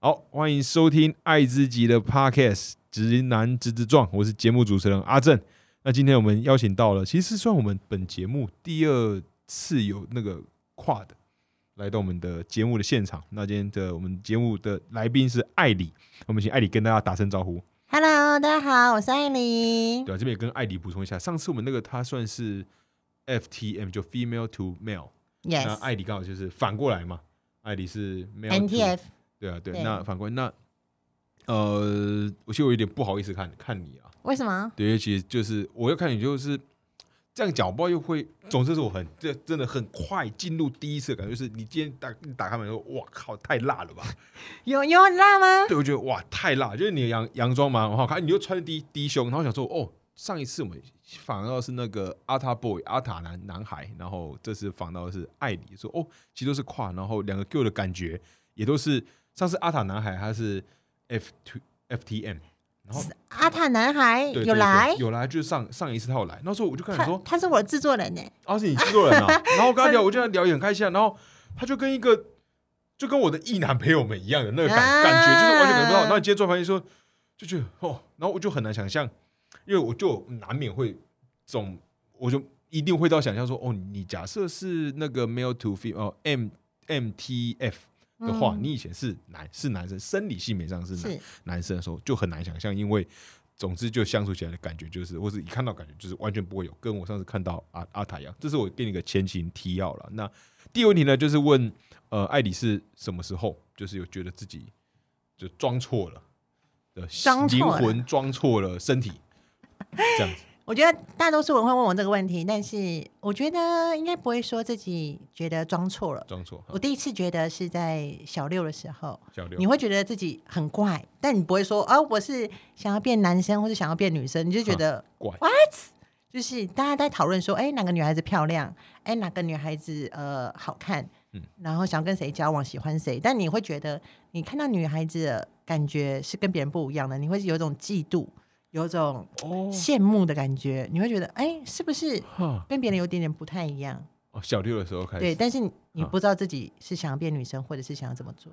好，欢迎收听《爱自己》的 Podcast《直男直直撞》，我是节目主持人阿正。那今天我们邀请到了，其实算我们本节目第二次有那个跨的来到我们的节目的现场。那今天的我们节目的来宾是艾里，我们请艾里跟大家打声招呼。Hello，大家好，我是艾里。对啊，这边也跟艾里补充一下，上次我们那个他算是 FTM，就 Female to Male，那艾迪刚好就是反过来嘛，艾迪是 to NTF 对啊，对，对那反过来那呃，我其实我有点不好意思看看你啊，为什么？对，因为其实就是我要看你就是这样讲，我不知道又会，总之是我很这真的很快进入第一次的感觉，就是你今天打你打开门说，哇靠，太辣了吧？有有很辣吗？对，我觉得哇太辣，就是你的洋洋装蛮很好看，你又穿低低胸，然后想说哦，上一次我们访到的是那个阿塔 boy 阿塔男男孩，然后这次访到的是艾里，说哦，其实都是跨，然后两个给我的感觉也都是上次阿塔男孩他是 F two FTM，然后阿塔男孩有来，有来，就是上上一次他有来，那时候我就跟他他说，他是我的制作人呢。啊是你制作人啊，然后我跟他聊，我就跟他聊也很开心啊，然后他就跟一个就跟我的异男朋友们一样的那个感、啊感觉，就是完全感觉不到。然后你今天做发现说，就觉得哦，然后我就很难想象，因为我就难免会总，我就一定会到想象说，哦，你假设是那个 male to female 哦 M M T F 的话，嗯你以前是男是男生，生理性别上是男是男生的时候，就很难想象，因为总之就相处起来的感觉就是，或是一看到感觉就是完全不会有，跟我上次看到阿阿塔一样。这是我给你个前情提要了。那第二个问题呢，就是问呃，艾里是什么时候就是有觉得自己就装错了的灵魂装错了身体这样子？我觉得大多数人会问我这个问题，但是我觉得应该不会说自己觉得装错了。装错，我第一次觉得是在小六的时候，小六你会觉得自己很怪，但你不会说啊，我是想要变男生或者想要变女生，你就觉得怪 what？就是大家在讨论说，哎，哪个女孩子漂亮？哎，哪个女孩子呃好看？嗯然后想跟谁交往，喜欢谁？但你会觉得，你看到女孩子的感觉是跟别人不一样的，你会有一种嫉妒，有一种哦羡慕的感觉，你会觉得，哎，是不是跟别人有点点不太一样？哦，小六的时候开始对，但是你不知道自己是想要变女生，或者是想要怎么做。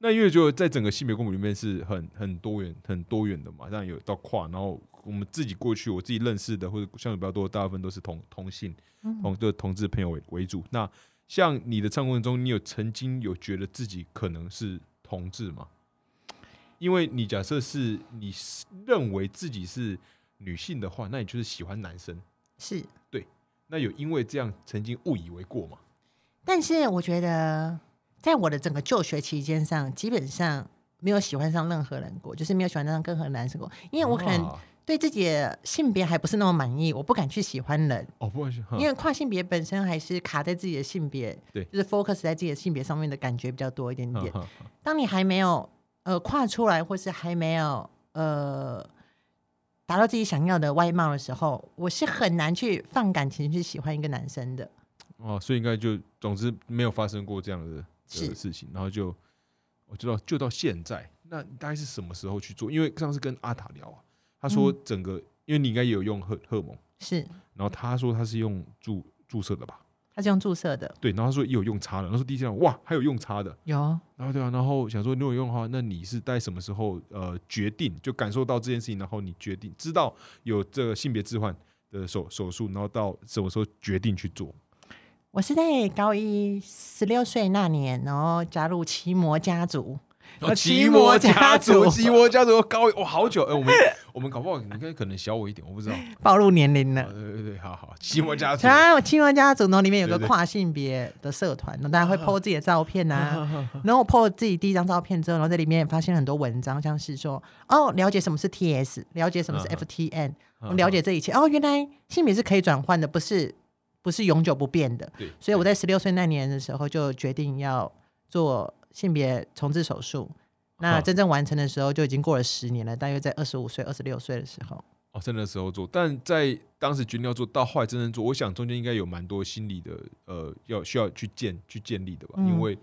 那因为就在整个性别公母里面是很很多元、很多元的嘛，当然有到跨，然后我们自己过去我自己认识的或者相对比较多，大部分都是同同性嗯同就同志朋友为为主。那像你的唱过程中，你有曾经有觉得自己可能是同志吗？因为你假设是你是认为自己是女性的话，那你就是喜欢男生。是对，那有因为这样曾经误以为过吗？但是我觉得，在我的整个就学期间上，基本上没有喜欢上任何人过，就是没有喜欢上任何男生过，因为我可能啊对自己的性别还不是那么满意，我不敢去喜欢人，哦，不好意思，哈因为跨性别本身还是卡在自己的性别，对就是 focus 在自己的性别上面的感觉比较多一点点。当你还没有呃跨出来，或是还没有呃达到自己想要的外貌的时候，我是很难去放感情去喜欢一个男生的。哦，所以应该就总之没有发生过这样的事情，然后就我知道就到现在，那大概是什么时候去做？因为上次跟阿塔聊啊，他说嗯整个、因为你应该也有用荷荷尔蒙，是，然后他说他是用注注射的吧？它是用注射的，对，然后他说也有用插的，他说第一次讲哇还有用插的，有然后对啊，然后想说如果有用的话，那你是在什么时候呃决定就感受到这件事情，然后你决定知道有这个性别置换的手手术，然后到什么时候决定去做？我是在高一十六岁那年，然后加入奇魔家族。哦奇魔家族奇魔家族高一，哇，好久哎、我们我们搞不好你看可能小我一点，我不知道。暴露年龄哦了。对对对，好好，奇魔家族。然后奇魔家族呢，里面有个跨性别的社团，然后大家会 PO 自己的照片啊。然后我 PO 自己第一张照片之后，然后在里面也发现很多文章，像是说哦，了解什么是 TS，了解什么是 FTN，了解这一切。哦，原来性别是可以转换的，不是不是永久不变的。对，所以我在十六岁那年的时候就决定要做性别重置手术。那真正完成的时候就已经过了十年了，大约在二十五岁、二十六岁的时候。哦，在那时候做，但在当时决定要做到后来真正做，我想中间应该有蛮多心理的呃，要需要去建去建立的吧，嗯因为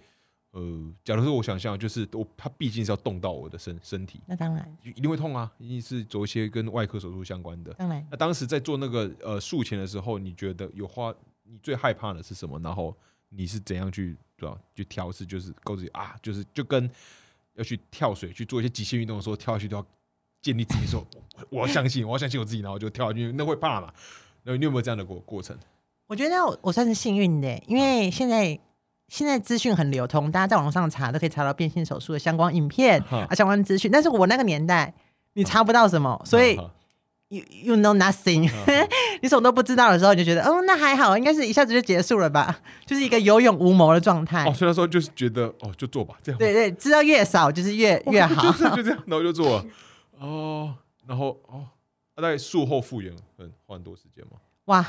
呃，假如说我想象，就是我它毕竟是要动到我的身身体，那当然，一定会痛啊，一定是做一些跟外科手术相关的。当然，那当时在做那个呃术前的时候，你觉得有花你最害怕的是什么？然后你是怎样去对吧？去调试，就是告诉自己啊，就是就跟要去跳水去做一些极限运动的时候，跳下去都要建立自己说，我要相信，我要相信我自己，然后就跳下去，那会怕嘛？那你有没有这样的过过程？我觉得我我算是幸运的，因为现在现在资讯很流通，大家在网上查都可以查到变性手术的相关影片啊、相关资讯。但是我那个年代，你查不到什么，所以啊 you you know nothing，啊你什么都不知道的时候，你就觉得，哦，那还好，应该是一下子就结束了吧，就是一个有勇无谋的状态哦，。所以那时候就是觉得哦，就做吧，这样吧对对，知道越少就是越越好。就是就这样，然后就做了。哦，然后哦，那大概术后复原很花很多时间吗？哇，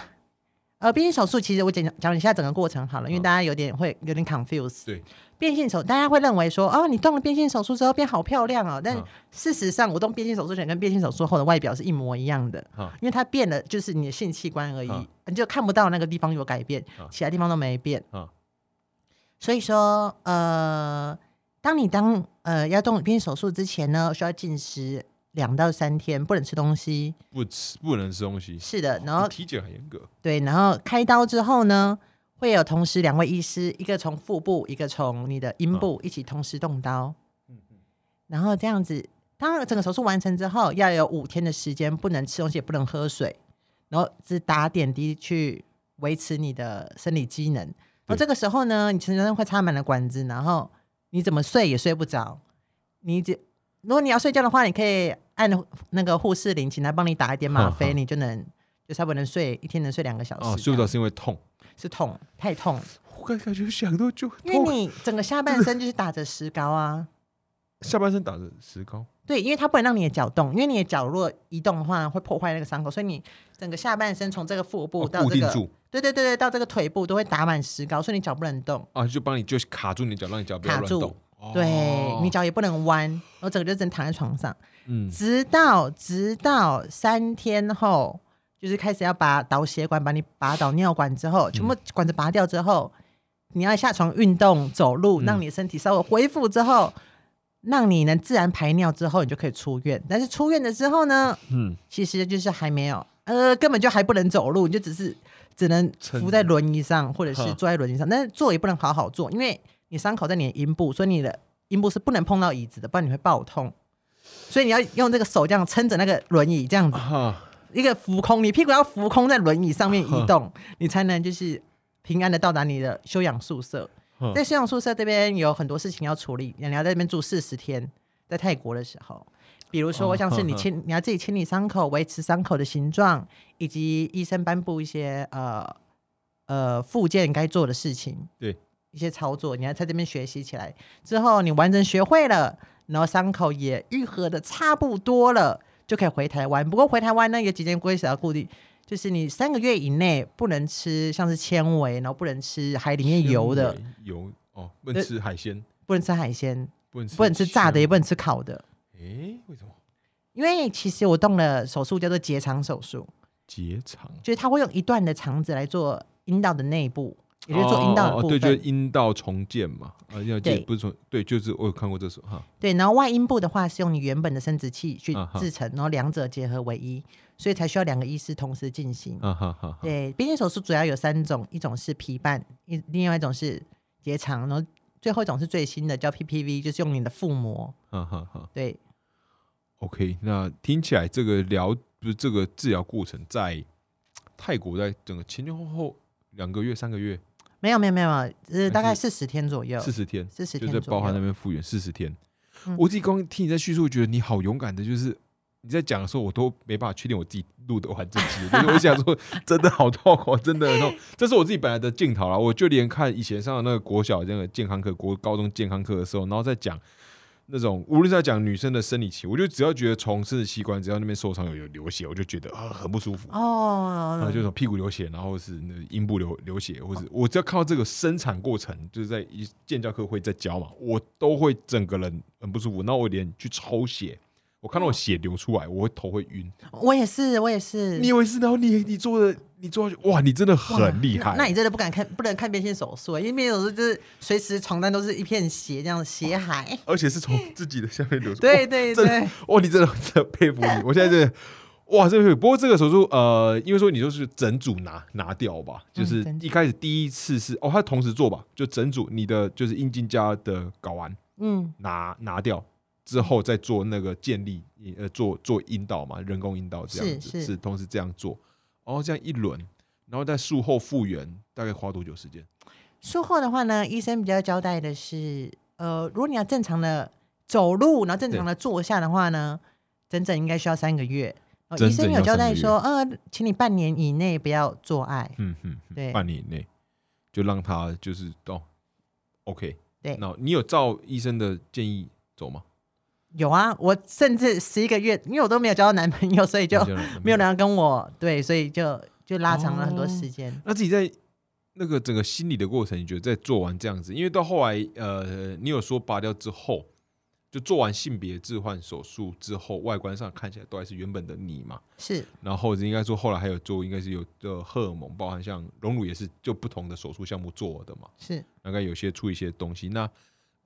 呃，变性手术其实我讲讲一下整个过程好了，因为嗯大家有点会有点 confuse。对，变性手，大家会认为说，哦，你动了变性手术之后变好漂亮哦，但嗯事实上，我动变性手术前跟变性手术后的外表是一模一样的，哈因为它变了就是你的性器官而已嗯，你就看不到那个地方有改变嗯，其他地方都没变嗯。所以说，呃，当你当呃要动变性手术之前呢，需要禁食两到三天，不能吃东西。不吃不能吃东西，是的，然后比体检很严格。对，然后开刀之后呢，会有同时两位医师，一个从腹部，一个从你的阴部，一起同时动刀。然后这样子，当整个手术完成之后，要有五天的时间不能吃东西，也不能喝水，然后只打点滴去维持你的生理机能。然后这个时候呢，你全身会插满了管子，然后你怎么睡也睡不着。你只如果你要睡觉的话，你可以按那个护士铃，请他帮你打一点吗啡，你就能就差不多能睡一天能睡两个小时。哦，睡不着是因为痛，是痛，太痛，我感感觉想到就因为。你整个下半身就是打着石膏啊。下半身打着石膏，对，因为它不能让你的脚动，因为你的脚如果移动的话，会破坏那个伤口，所以你整个下半身从这个腹部哦到这个，对对对对，到这个腿部都会打满石膏，所以你脚不能动，啊，就帮你就卡住你的脚，让你脚不要乱动。对哦。你脚也不能弯，然后整个就只能躺在床上，嗯。直到直到三天后，就是开始要拔导血管，把你拔导尿管之后，全部管子拔掉之后，你要下床运动走路，嗯。让你的身体稍微恢复之后，让你能自然排尿之后，你就可以出院。但是出院的之后呢，嗯，其实就是还没有，呃，根本就还不能走路，你就只是只能扶在轮椅上，或者是坐在轮椅上，但是坐也不能好好坐，因为你伤口在你的阴部，所以你的阴部是不能碰到椅子的，不然你会爆痛。所以你要用这个手这样撑着那个轮椅，这样子。啊，一个浮空，你屁股要浮空在轮椅上面移动，你才能就是平安的到达你的休养宿舍。在休养宿舍这边有很多事情要处理，你要在这边住四十天，在泰国的时候，比如说哦像是你清，你要自己清理伤口，维持伤口的形状，以及医生颁布一些呃呃附件该做的事情，对。一些操作，你要在这边学习起来。之后你完整学会了，然后伤口也愈合的差不多了，就可以回台湾。不过回台湾呢，有几件规则要固定。就是你三个月以内不能吃像是纤维，然后不能吃海里面油的，油哦，不能吃海鲜，不能吃海鲜，不能吃不能吃炸的，也不能吃烤的。诶，为什么？因为其实我动了手术叫做结肠手术，结肠，就是它会用一段的肠子来做阴道的内部，也就是做阴道的部分。哦哦对，就是阴道重建嘛，啊，要对建不是重，对，就是我有看过这首哈，对，然后外阴部的话是用你原本的生殖器去制成，然后两者结合为一，所以才需要两个医师同时进行。啊哈对，变性手术主要有三种，一种是皮瓣，一另外一种是结肠，然后最后一种是最新的叫 PPV，就是用你的腹膜。哈哈哈。对，OK，那听起来这个疗不是这个治疗过程在泰国在整个前前后后两个月、三个月、没有没有没有，呃，大概四十天左右，四十天，四十就是天左右。包含那边复原四十天。嗯我自己刚听你在叙述，觉得你好勇敢的，就是你在讲的时候，我都没办法确定我自己录的完整期，就是我想说，真的好痛苦，真的很痛。这是我自己本来的镜头啦，我就连看以前上的那个国小那个健康课、国高中健康课的时候，然后再讲。那种无论是在讲女生的生理期，我就只要觉得从生殖器官只要那边受伤有有流血，我就觉得啊很不舒服。然哦后，就是屁股流血，然后是那个阴部流流血，或者我只要看到这个生产过程，就是在一健教课会在教嘛，我都会整个人很不舒服。那我连去抽血，我看到我血流出来，我会头会晕。我也是，我也是。你以为是？然后你你做的，你做下去，哇，你真的很厉害。那你真的不敢看，不能看变性手术，因为变性手术就是随时床单都是一片血，这样血海。而且是从自己的下面流出。对对对，哇，你真的真的佩服你！我现在真的，哇，这个不过这个手术呃，因为说你就是整组拿拿掉吧，就是一开始第一次是哦，他同时做吧，就整组你的就是阴茎加的睾丸嗯，拿拿掉之后再做那个建立呃做做阴道嘛，人工阴道这样子是是同时这样做，然后这样一轮，然后在术后复原大概花多久时间？术后的话呢，医生比较交代的是，呃，如果你要正常的走路，然后正常的坐下的话呢，整整应该需要三个月。医生有交代说，呃，请你半年以内不要做爱。嗯嗯，嗯对半年以内就让他就是哦，OK，对，那你有照医生的建议走吗？有啊，我甚至十一个月，因为我都没有交到男朋友，所以就没有人要跟我对，所以就就拉长了很多时间。那自己在那个整个心理的过程，你觉得在做完这样子，因为到后来，呃，你有说拔掉之后，就做完性别置换手术之后，外观上看起来都还是原本的你嘛。是然后应该说后来还有做，应该是有的荷尔蒙，包含像荣乳也是就不同的手术项目做的嘛，是，大概有些出一些东西。那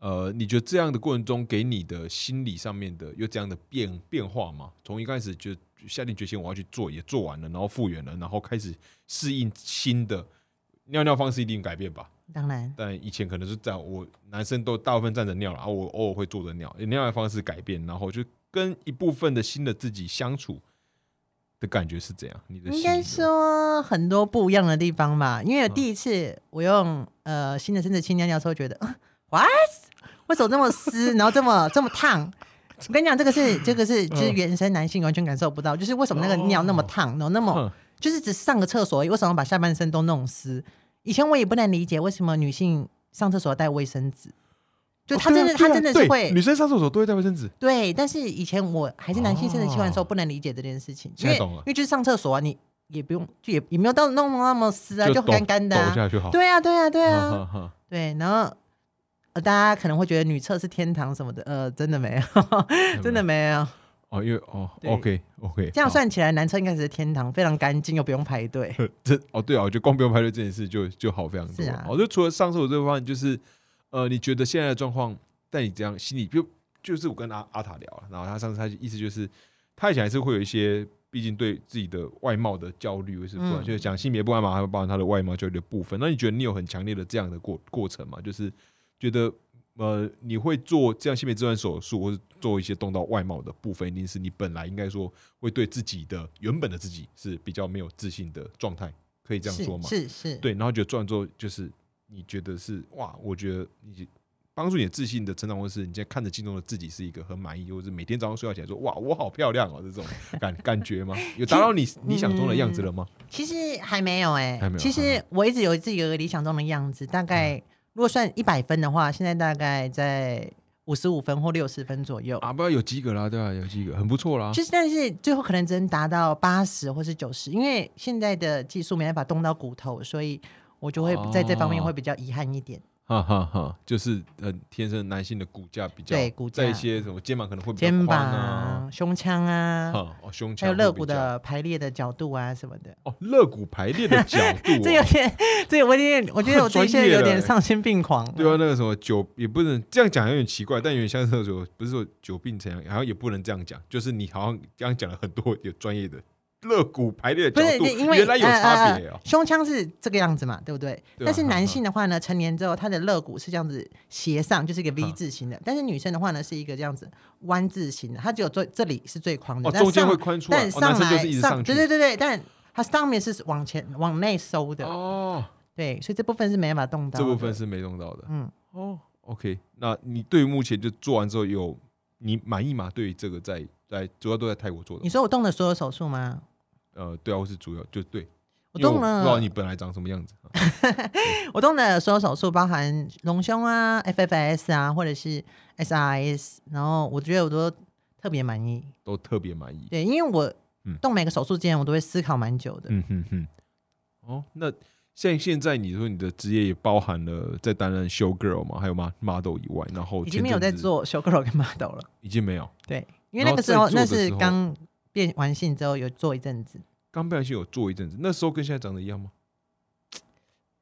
呃，你觉得这样的过程中给你的心理上面的有这样的变变化吗？从一开始就下定决心我要去做，也做完了，然后复原了，然后开始适应新的尿尿方式，一定改变吧？当然但以前可能是这样，我男生都大部分站着尿了，然后我偶尔会坐着尿，尿尿方式改变，然后就跟一部分的新的自己相处的感觉是怎样？你的应该说很多不一样的地方吧。因为嗯第一次我用呃新的生殖器尿尿的时候，觉得啊 what 为什么这么湿，然后这么 这么烫？我跟你讲，这个是这个是就是嗯原生男性完全感受不到，就是为什么那个尿那么烫，然后那么就是只上个厕所而已，为什么把下半身都弄湿？以前我也不能理解为什么女性上厕所要带卫生纸，就她真的、哦啊啊她真的是对会女生上厕所都会带卫生纸，对，但是以前我还是男性生殖器官的时候，哦。不能理解这件事情，因为懂了。因为就是上厕所啊，你也不用，就也也没有到弄那么湿啊，就抖干干的、抖啊。对啊，对啊，对啊，对。然后呃，大家可能会觉得女厕是天堂什么的，呃，真的没有，真的没有。哦，因为哦，OK OK，这样算起来，男厕应该是天堂，非常干净又不用排队。这哦对啊，我觉得光不用排队这件事就就好非常多。是啊哦，就除了上厕所这个方面，就是呃，你觉得现在的状况，但你这样心里就就是我跟阿阿塔聊了，然后他上次他意思就是，他以前还是会有一些，毕竟对自己的外貌的焦虑，或是不管、嗯就是讲性别不安嘛，还有包含他的外貌焦虑的部分。那你觉得你有很强烈的这样的过过程吗？就是觉得呃，你会做这样性别置换手术，或是做一些动到外貌的部分，一定是你本来应该说会对自己的原本的自己是比较没有自信的状态，可以这样说吗？是是是，对，然后觉得做完之后，就是你觉得是哇，我觉得你帮助你的自信的成长，或是你现在看着镜中的自己是一个很满意，或是每天早上睡觉起来说哇，我好漂亮哦，这种感 感觉吗？有达到你理想中的样子了吗？其实还没有哎、还没有其实我一直有自己有一个理想中的样子，大概、嗯如果算一百分的话，现在大概在五十五分或六十分左右。啊，不要有及格啦，对吧、有及格，很不错啦。就是，但是最后可能只能达到八十或是九十，因为现在的技术没办法动到骨头，所以我就会在这方面哦会比较遗憾一点。哈哈哈，就是很天生男性的骨架比较，对骨架在一些什么肩膀可能会比较肩宽啊，胸腔啊，哈哦胸腔还有肋骨会比较的排列的角度啊什么的。哦肋骨排列的角度、哦，这有点，这我有点，我觉得我自己现在有点丧心病狂。对啊，那个什么久也不能这样讲，有点奇怪，但有点像是说不是说久病成良，好像也不能这样讲，就是你好像刚刚讲了很多有专业的肋骨排列的不是角度，因为原来有呃差别哦。呃胸腔是这个样子嘛，对不对？对啊但是男性的话呢，成年之后他的肋骨是这样子斜上，就是一个 V 字形的；但是女生的话呢，是一个这样子弯字形的，它只有最这里是最宽的，中间会宽出来，但哦，男上来生就是一直上，上去对。对对对，但它上面是往前往内收的，哦，对，所以这部分是没办法动到。这部分是没动到的。嗯，哦，OK，那你对于目前就做完之后有你满意吗？对于这个在在主要都在泰国做的你，说我动的所有手术吗？呃，对啊，或是主要就对，我动了不知道你本来长什么样子。啊我动的所有手术，包含隆胸啊、FFS 啊，或者是 SRS，然后我觉得我都特别满意。都特别满意。对，因为我嗯动每个手术之前，我都会思考蛮久的。嗯哼哼。哦，那像现在你说你的职业也包含了在担任 show girl 嘛，还有 ma- model 以外，然后已经没有在做 show girl 跟 model 了。已经没有。对，因为那个时候那是刚变完性之后有做一阵子。刚不小心有做一阵子，那时候跟现在长得一样吗？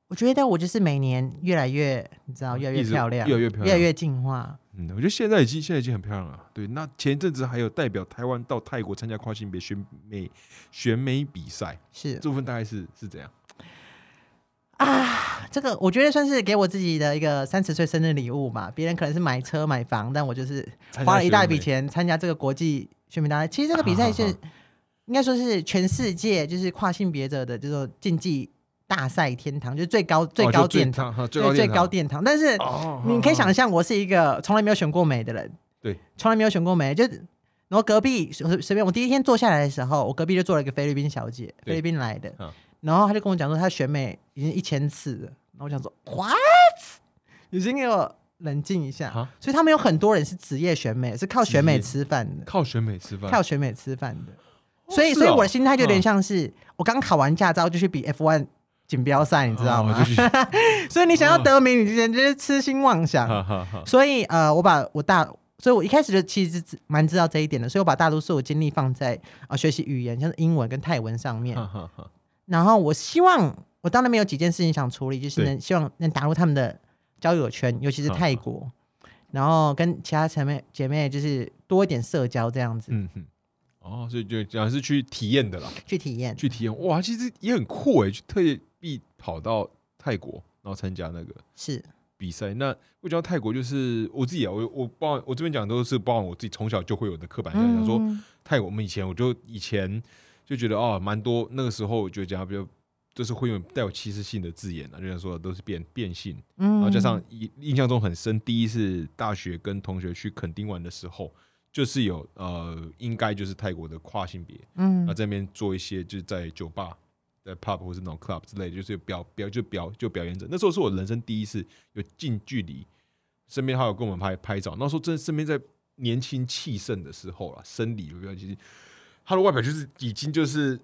我觉得我就是每年越来越，你知道，越来越漂亮，越来越漂亮越来越进化。嗯，我觉得现在已经现在已经很漂亮了。对，那前一阵子还有代表台湾到泰国参加跨性别选美选美比赛，是这部分大概是是怎样？啊，这个我觉得算是给我自己的一个三十岁生日礼物嘛。别人可能是买车买房，但我就是花了一大笔钱参加这个国际选美大赛。其实这个比赛是、啊啊应该说是全世界就是跨性别者的这种竞技大赛天堂，就是最高最高殿堂，对最高殿堂。但是哦你可以想象，我是一个从来没有选过美的人，对，从来没有选过美，就是然后隔壁随随便我第一天坐下来的时候，我隔壁就坐了一个菲律宾小姐，菲律宾来的嗯，然后她就跟我讲说她选美已经一千次了，然后我想说 what？你先给我冷静一下啊，所以他们有很多人是职业选美，是靠选美吃饭的，靠选美吃饭，靠选美吃饭的，哦所以所以我的心态就有点嗯像是我刚考完驾照就去比 F1 锦标赛，你知道吗？所以你想要得名，你之前就是痴心妄想。所以呃，我把我大，所以我一开始就其实蛮知道这一点的，所以我把大多数我精力放在啊、呃学习语言，像是英文跟泰文上面。然后我希望，我当然没有几件事情想处理，就是能希望能打入他们的交友圈，尤其是泰国，然后跟其他姐妹姐妹就是多一点社交这样子、嗯哼，哦，所以就讲是去体验的啦，去体验。去体验，哇，其实也很酷哎，去特地跑到泰国，然后参加那个是。比赛。那我讲到泰国，就是我自己啊，我我包含我这边讲都是包含我自己从小就会有的刻板印象，想说嗯。泰国，我们以前我就以前就觉得哦，蛮多那个时候我就讲比较就是会用带有歧视性的字眼啊，就像说都是变变性，嗯。然后加上印印象中很深，第一次大学跟同学去垦丁玩的时候，就是有呃，应该就是泰国的跨性别，嗯那这边做一些就是在酒吧、在 pub 或是那种 club 之类的，就是有表表就表就表演者。那时候是我人生第一次有近距离，身边还有跟我们拍拍照。那时候真身边在年轻气盛的时候啦，生理的表其实他的外表就是已经就是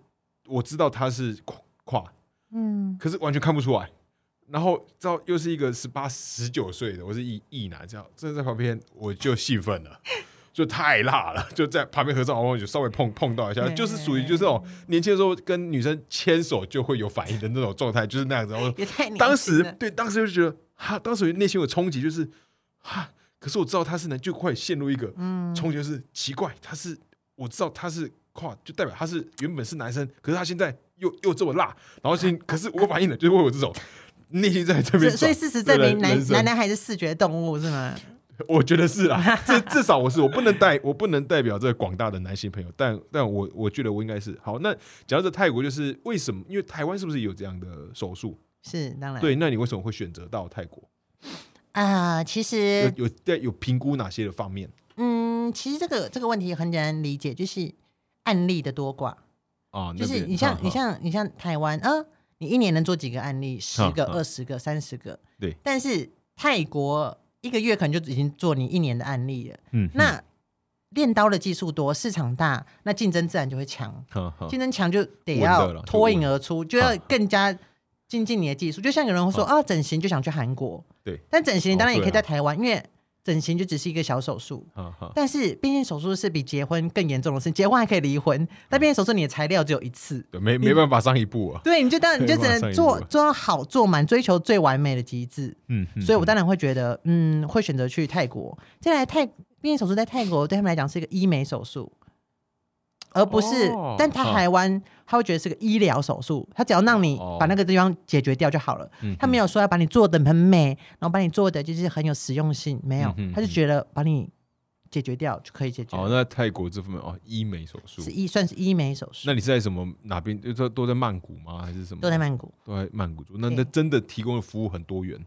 我知道他是跨跨，嗯可是完全看不出来。然后知道又是一个十八、十九岁的，我是异异男，这样真的在旁边我就兴奋了，就太辣了，就在旁边合照，我就稍微碰碰到一下，就是属于就是那种年轻的时候跟女生牵手就会有反应的那种状态，就是那样子。然后当时对当时就觉得哈，当时内心有冲击，就是哈，可是我知道他是男，就会陷入一个嗯冲击，就是奇怪，他是我知道他是跨，就代表他是原本是男生，可是他现在又又这么辣，然后现 可是我反应了，就是会有这种内心在这边，所以事实证明男男男还是视觉动物是吗？我觉得是啦，至至少我是，我不能代 我不能代表这广大的男性朋友，但但我我觉得我应该是好。那讲到这泰国，就是为什么？因为台湾是不是有这样的手术？是当然对，那你为什么会选择到泰国？啊、其实有有在有评估哪些的方面嗯，其实这个这个问题很简单理解，就是案例的多寡。啊？就是你像你像你像台湾，呃，你一年能做几个案例？十个、二十个、三十个。对。但是泰国一个月可能就已经做你一年的案例了。嗯，那练刀的技术多，市场大，那竞争自然就会强。竞争强就得要脱颖而出，就要更加精进你的技术。就像有人会说啊，整形就想去韩国，对，但整形你当然也可以在台湾，因为整形就只是一个小手术。但是变性手术是比结婚更严重的事，结婚还可以离婚，但变性手术你的材料只有一次，对，没没办法上一步啊。对，你就当 然你就只能做做到好做满，追求最完美的极致。嗯，嗯所以我当然会觉得，嗯，会选择去泰国。再来泰变性手术在泰国对他们来讲是一个医美手术，而不是，哦但他台湾他会觉得是个医疗手术，他只要让你哦把那个地方解决掉就好了。嗯他没有说要把你做的很美，然后把你做的就是很有实用性，没有，他就觉得把你解决掉就可以解决哦，那泰国这方面哦，医美手术是，医算是医美手术那，你是在什么哪边？就都都在曼谷吗？还是什么？都在曼谷。都在曼谷做。那对那真的提供的服务很多元，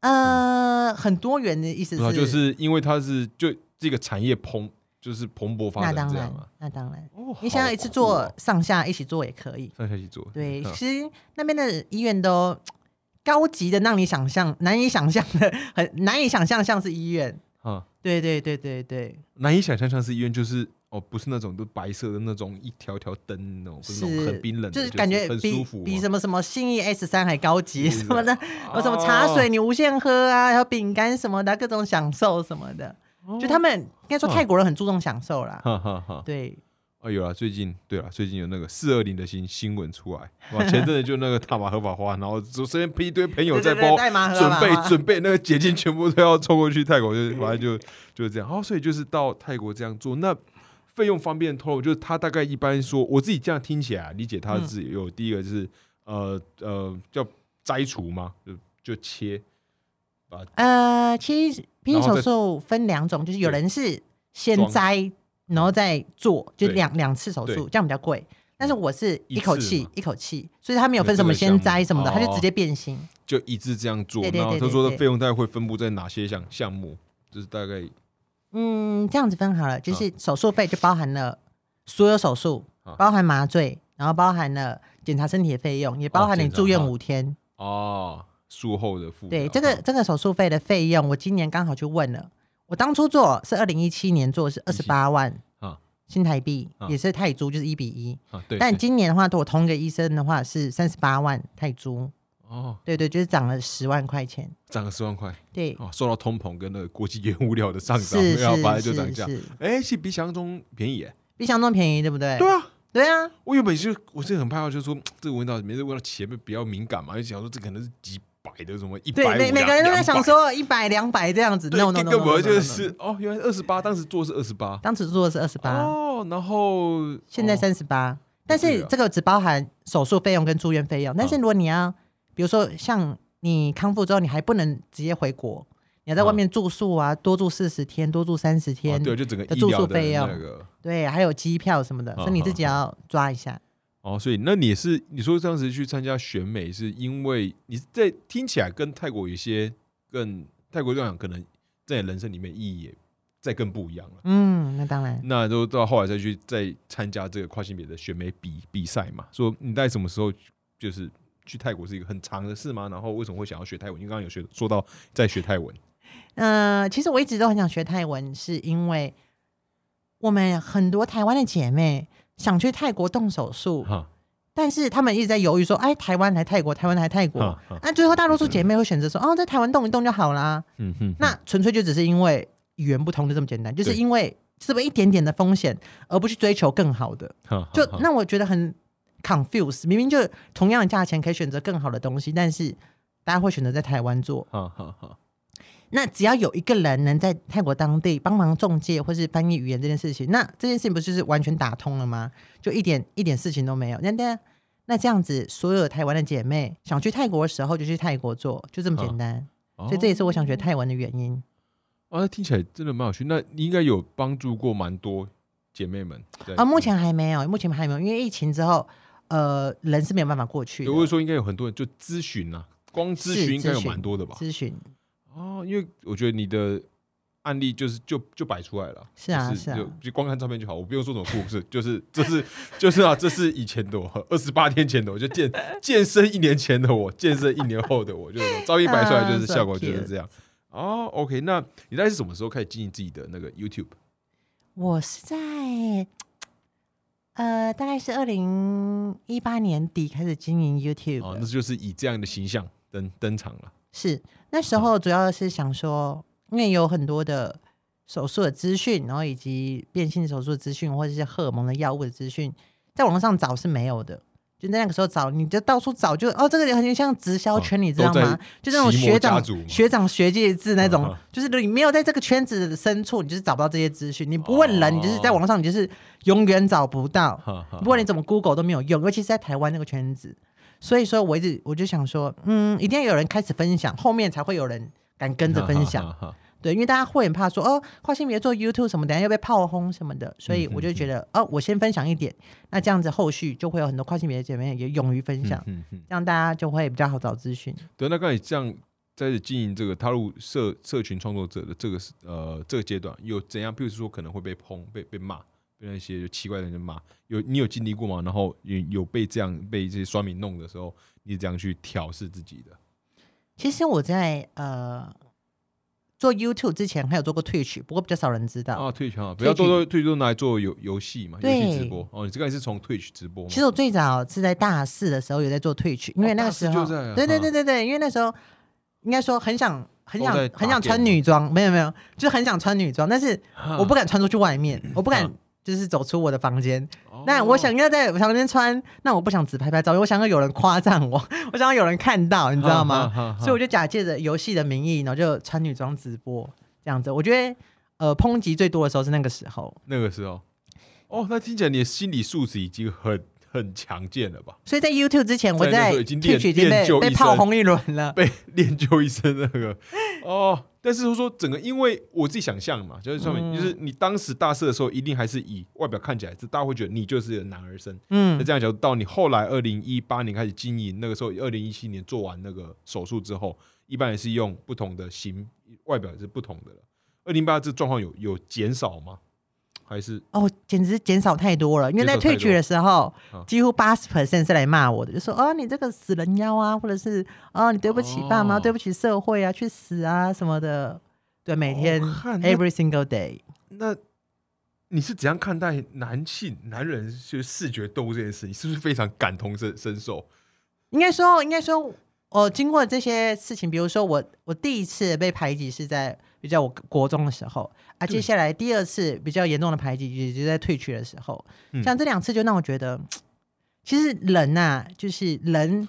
呃，很多元的意思是，就是因为它是就这个产业蓬就是蓬勃发那当然展这样啊。，那当然，哦你想要一次做哦上下一起做也可以。上下一起做，对，嗯其实那边的医院都高级的，让你想象难以想象的，很难以想象像是医院。啊，对对对对对，难以想象像是医院，就是哦，不是那种都白色的那种一条条灯那种，不是那种很冰冷的，就是感觉很舒服，比什么什么信义 S 三还高级什么的，有什么茶水你无限喝啊，还有饼干什么的，各种享受什么的。哦，就他们应该说泰国人很注重享受啦。哈哈哈，对，啊，有了，最近对了，最近有那个四二零的新新闻出来，哇，前阵子就那个大麻合法化，然后就身边一堆朋友在包准备准备那个解禁，全部都要冲过去泰国，就是反正就就是这样。哦，所以就是到泰国这样做，那费用方便透露，就是他大概一般说，我自己这样听起来理解，他是有第一个就是呃呃叫摘除吗，就就切，呃，其实避孕然后再手术分两种，就是有人是先摘，然后再做，就对两两次手术，对这样比较贵。但是我是一一口气一口气，所以他没有有分什么先摘什么的，他就哦直接变形。就一致这样做。然后他说的费用大概会分布在哪些项项目？就是大概嗯，这样子分好了，就是手术费就包含了所有手术啊，包含麻醉，然后包含了检查身体的费用，也包含你住院五天。哦术后的付对，这个这个手术费的费用，我今年刚好去问了。我当初做是二零一七年做是二十八万啊新台币，啊也是泰铢，就是一比一。啊对，但今年的话，对我同一个医生的话是三十八万泰铢，哦对对，就是涨了十万块钱。涨了十万块对，哦，受到通膨跟那个国际原物料的上涨，然后本来就涨价，哎是，比想象中便宜耶。比想象中便宜，对不对？对啊，对啊，我原本就我是很怕，就是说这个闻到每次闻到前面比较敏感嘛，就想说这可能是几百的什么一百对，每每个人都在想。说一百两百这样子对，，no no no，根本就是哦，原来二十八，当时做是二十八，当时做的是二十八，哦，然后现在哦。三十八，但是这个只包含手术费用跟住院费用。但是嗯如果你要，比如说像你康复之后，你还不能直接回国，你要在外面住宿啊，多住四十天，多住三十哦天，对，就整个的住宿费用。对，还有机票什么的，嗯所以你自己要抓一下。哦，所以那你是你说当时去参加选美，是因为你在听起来跟泰国有一些更泰国这样可能在你人生里面意义也再更不一样了。嗯，那当然，那都到后来再去再参加这个跨性别的选美比比赛嘛？说你在什么时候就是去泰国是一个很长的事吗？然后为什么会想要学泰文？因为刚刚有学说到在学泰文，呃，其实我一直都很想学泰文，是因为我们很多台湾的姐妹想去泰国动手术，但是他们一直在犹豫说，哎，台湾来泰国，台湾来泰国。那最后大多数姐妹会选择说，哦，在台湾动一动就好啦。嗯哼，那纯粹就只是因为语言不通就这么简单，就是因为是不是一点点的风险，而不去追求更好的，就哈那我觉得很 confuse。明明就同样的价钱可以选择更好的东西，但是大家会选择在台湾做。哈哈哈，那只要有一个人能在泰国当地帮忙中介或是翻译语言这件事情，那这件事情不就是完全打通了吗？就一点一点事情都没有。那那那这样子，所有台湾的姐妹想去泰国的时候就去泰国做，就这么简单。所以这也是我想学泰文的原因。哦，那听起来真的蛮有趣。那你应该有帮助过蛮多姐妹们在啊，目前还没有，目前还没有，因为疫情之后，呃，人是没有办法过去我是说应该有很多人就咨询啊，光咨是询应该有蛮多的吧？咨询哦，因为我觉得你的案例就是就就摆出来了，是啊就是啊就就光看照片就好，我不用说什么故事，就是这是就是啊，这是以前的我，二十八天前的我，就健健身一年前的我，健身一年后的我，就是照片摆出来就是效果就是这样。哦，OK，那你大概是什么时候开始经营自己的那个 YouTube？我是在呃，大概是二零一八年底开始经营 YouTube，、哦，那就是以这样的形象登登场了。是那时候主要是想说，因为有很多的手术的资讯，然后以及变性手术的资讯，或者是荷尔蒙的药物的资讯，在网络上找是没有的。就在那个时候找，你就到处找就，哦，这个很像直销圈，哦你知道吗？就那种学长学长学姐制那种就是你没有在这个圈子的深处，你就是找不到这些资讯。你不问人，你就是在网络上，你就是永远找不到。不管你怎么 Google 都没有用，尤其是在台湾那个圈子。所以说，我一直我就想说，嗯，一定要有人开始分享，后面才会有人敢跟着分享。对，因为大家会很怕说，哦，跨性别做 YouTube 什么，等下又被炮轰什么的，所以我就觉得，哦，我先分享一点，那这样子后续就会有很多跨性别的姐妹也勇于分享，这样大家就会比较好找资讯。对，那刚才这样在经营这个踏入社社群创作者的这个呃这个阶段，有怎样？比如说可能会被抨、被被骂，被那些奇怪的人骂，有你有经历过吗？然后有有被这样被这些酸民弄的时候，你怎样去调试自己的？其实我在呃做 YouTube 之前还有做过 Twitch，不过比较少人知道。啊。Twitch 啊，不要多多退都拿来做游游戏嘛，游对戏直播哦。你这个也是从 Twitch 直播吗？其实我最早是在大四的时候有在做 Twitch，因为那个时候，对对对对对，因为那时候应该说很想很想很想穿女装，没有没有，就是很想穿女装，但是我不敢穿出去外面，我不敢嗯就是走出我的房间。哦那我想要在房间穿，那我不想只拍拍照，我想要有人夸赞我，我想要有人看到，你知道？吗所以我就假借着游戏的名义，然后就穿女装直播这样子。我觉得呃，抨击最多的时候是那个时候，那个时候，哦，那听起来你的心理素质已经很很强健了吧？所以在 YouTube 之前，我在已经练就一被炮身轰一轮了。被练就一身那个哦，但是说整个，因为我自己想象嘛，就是上面、嗯就是你当时大四的时候，一定还是以外表看起来，是大家会觉得你就是男儿身。嗯那嗯，这样讲，到你后来二零一八年开始经营，那个时候二零一七年做完那个手术之后，一般也是用不同的型，外表也是不同的了。二零八这状况有有减少吗？还是哦，简直减少太多了。因为在减少太多 Twitch 的时候啊，几乎八十 percent 是来骂我的，就说哦你这个死人妖啊，或者是哦你对不起爸妈，哦对不起社会啊，去死啊什么的。对，每天、哦 every single day。那你是怎样看待男性男人就是视觉动物这件事？你是不是非常感同身身受？应该说，应该说，我经过这些事情，比如说我我第一次被排挤是在比较我国中的时候啊，接下来第二次比较严重的排挤也就在退去的时候，嗯。像这两次就让我觉得，其实人呐、就是人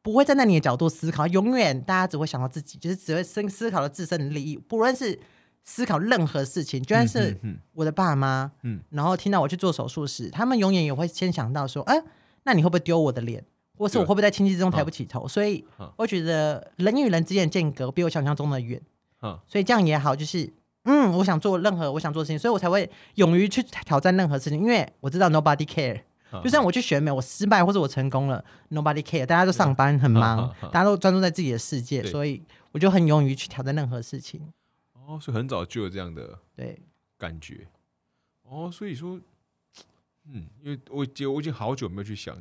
不会站在你的角度思考，永远大家只会想到自己，就是只会思思考到自身的利益，不论是思考任何事情，就算是我的爸妈，嗯。然后听到我去做手术时，他们永远也会先想到说，哎、那你会不会丢我的脸，或是我会不会在亲戚之中抬不起头？所以嗯我觉得人与人之间的间隔比我想象中的远，嗯所以这样也好，就是。嗯，我想做任何我想做的事情，所以我才会勇于去挑战任何事情，因为我知道 nobody care。嗯就算我去选美，我失败或者我成功了，nobody care，大家都上班很忙大家都专注在自己的世界，所以我就很勇于去挑战任何事情。哦，所以很早就有这样的对，感觉。哦，所以说，嗯，因为我觉我已经好久没有去想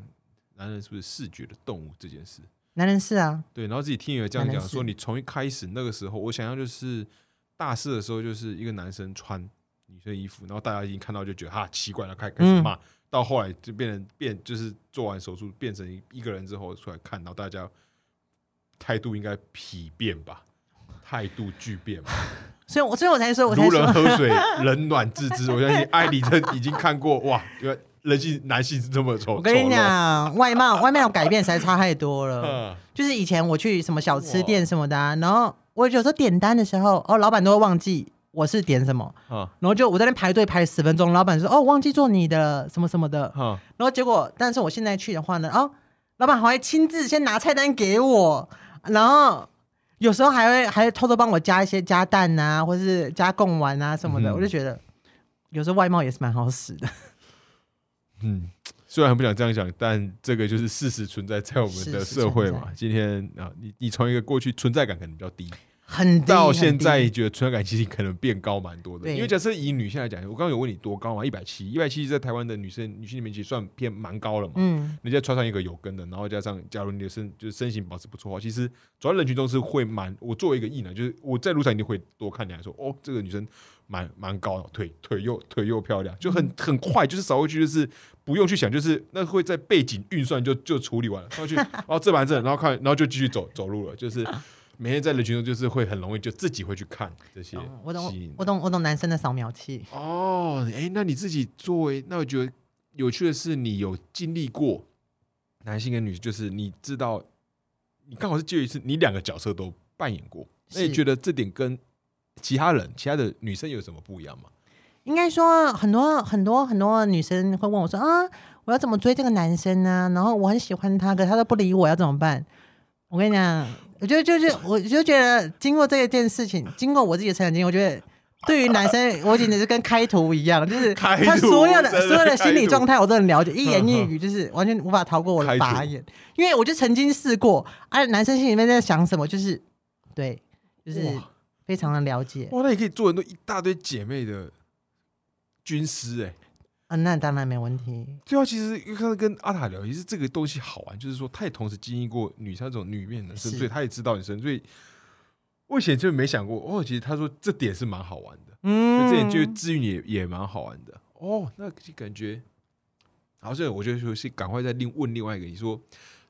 男人是不是视觉的动物这件事。男人是啊，对，然后自己听有这样讲说，你从一开始那个时候，我想象就是大四的时候，就是一个男生穿女生衣服，然后大家已经看到就觉得哈奇怪了，开开始嗯骂，到后来就变成变，就是做完手术变成一一个人之后出来看，然后大家态度应该疲变吧，态度巨变吧，所以我所以我才说，我才如人喝水，冷暖自知。我相信艾里真已经看过哇，人性男性是这么丑。我跟你，讲，外貌外貌改变实在差太多了。嗯就是以前我去什么小吃店什么的、啊，然后我有时候点单的时候，哦，老板都会忘记我是点什么，啊然后就我在那排队排十分钟，老板说哦忘记做你的什么什么的，哈然后结果但是我现在去的话呢，哦，老板还会亲自先拿菜单给我，然后。有时候还会还会偷偷帮我加一些加蛋啊，或是加贡丸啊什么的，嗯我就觉得有时候外貌也是蛮好使的。嗯，虽然很不想这样讲，但这个就是事实存在在我们的社会嘛。今天啊，你你从一个过去存在感可能比较低，很低到现在觉得存在感其实可能变高蛮多的。因为假设以女性来讲，我刚刚有问你多高嘛？一百七，一百七在台湾的女生女性里面其实算偏蛮高了嘛。嗯，你再穿上一个有跟的，然后加上，假如你的身就是身形保持不错的话，其实走在人群中是会蛮。我作为一个异男，就是我在路上一定会多看两眼，说哦，这个女生蛮蛮高的，腿腿又腿又漂亮，就很很快，就是扫过去，就是不用去想，就是那会在背景运算就就处理完了，然后去，然后这完这，然后看，然后就继续走走路了，就是每天在人群中，就是会很容易就自己会去看这些哦我懂，我懂，我懂男生的扫描器。哦，哎，那你自己作为，那我觉得有趣的是，你有经历过男性跟女性，就是你知道，你刚好是介于是你两个角色都扮演过，那你觉得这点跟其他人、其他的女生有什么不一样吗？应该说，很多很多很多女生会问我说啊，我要怎么追这个男生呢？然后我很喜欢他，可他都不理我，要怎么办？我跟你讲，我就就是我就觉得，经过这一件事情，经过我自己的成长经历，我觉得对于男生，我简直是跟开图一样，就是他所有的的所有的心理状态我都很了解，一言一语就是完全无法逃过我的法眼，因为我就曾经试过，啊，男生心里面在想什么，就是对，就是非常的了解。哇，那你可以做很多一大堆姐妹的军师哎、啊，那当然没问题。对啊，其实刚刚跟阿塔聊，也是这个东西好玩，就是说他也同时经历过女生这种女面男生，是所以他也知道女生，所以我以前就没想过哦，其实他说这点是蛮好玩的。嗯就这点就治愈也也蛮好玩的哦。那就感觉，好，所以我就说是赶快再另问另外一个，你说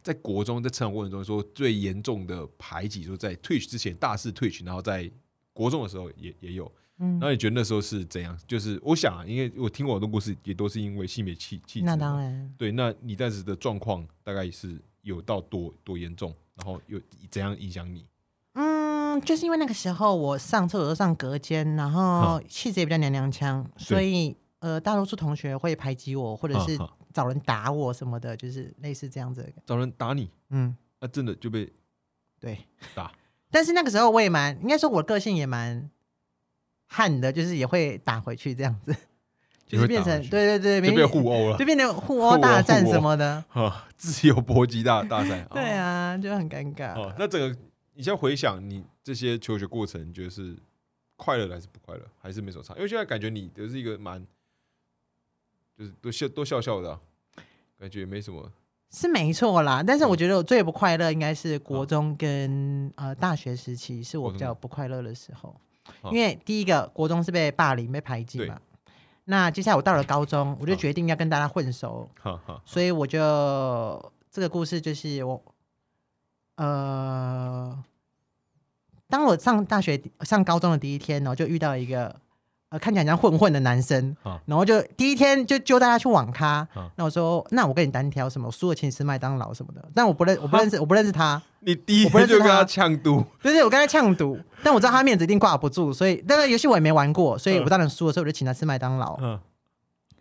在国中在成长过程中说最严重的排挤，说在 Twitch 之前大肆 Twitch，然后在国中的时候也也有。嗯那你觉得那时候是怎样？就是我想啊，因为我听过很多故事，也都是因为性别气气。那当然，对，那你当时的状况大概是有到多多严重，然后又怎样影响你？嗯，就是因为那个时候我上厕所都上隔间，然后气质也比较娘娘腔，所以呃，大多数同学会排挤我，或者是找人打我什么的，就是类似这样子的。找人打你，嗯，那真的就被对，打。但是那个时候我也蛮，应该说我个性也蛮悍的，就是也会打回去这样子，就是变成对对对，就被变互殴了就变成互殴 大战什么的。哈，自由搏击大大赛。对啊，就很尴尬。哦，那整个你现在回想你这些求学过程，你觉得是快乐的还是不快乐，还是没什么差？因为现在感觉你都是一个蛮，就是都笑都笑笑的啊、感觉也没什么。是没错啦，但是嗯我觉得我最不快乐应该是国中跟、呃大学时期，是我比较不快乐的时候。好因为第一个国中是被霸凌、被排挤嘛，那接下来我到了高中，我就决定要跟大家混熟，所以我就这个故事就是我呃，当我上大学上高中的第一天呢，我就遇到一个呃看起来像混混的男生好，然后就第一天就揪大家去网咖好，那我说那我跟你单挑什么，我输了请你吃麦当劳什么的，但我不认我不认识我不认识他，你第一我不认识他天就跟他呛赌，就是我跟他呛赌，但我知道他面子一定挂不住，所以那个游戏我也没玩过，所以我当然输了，所以我就请他吃麦当劳。嗯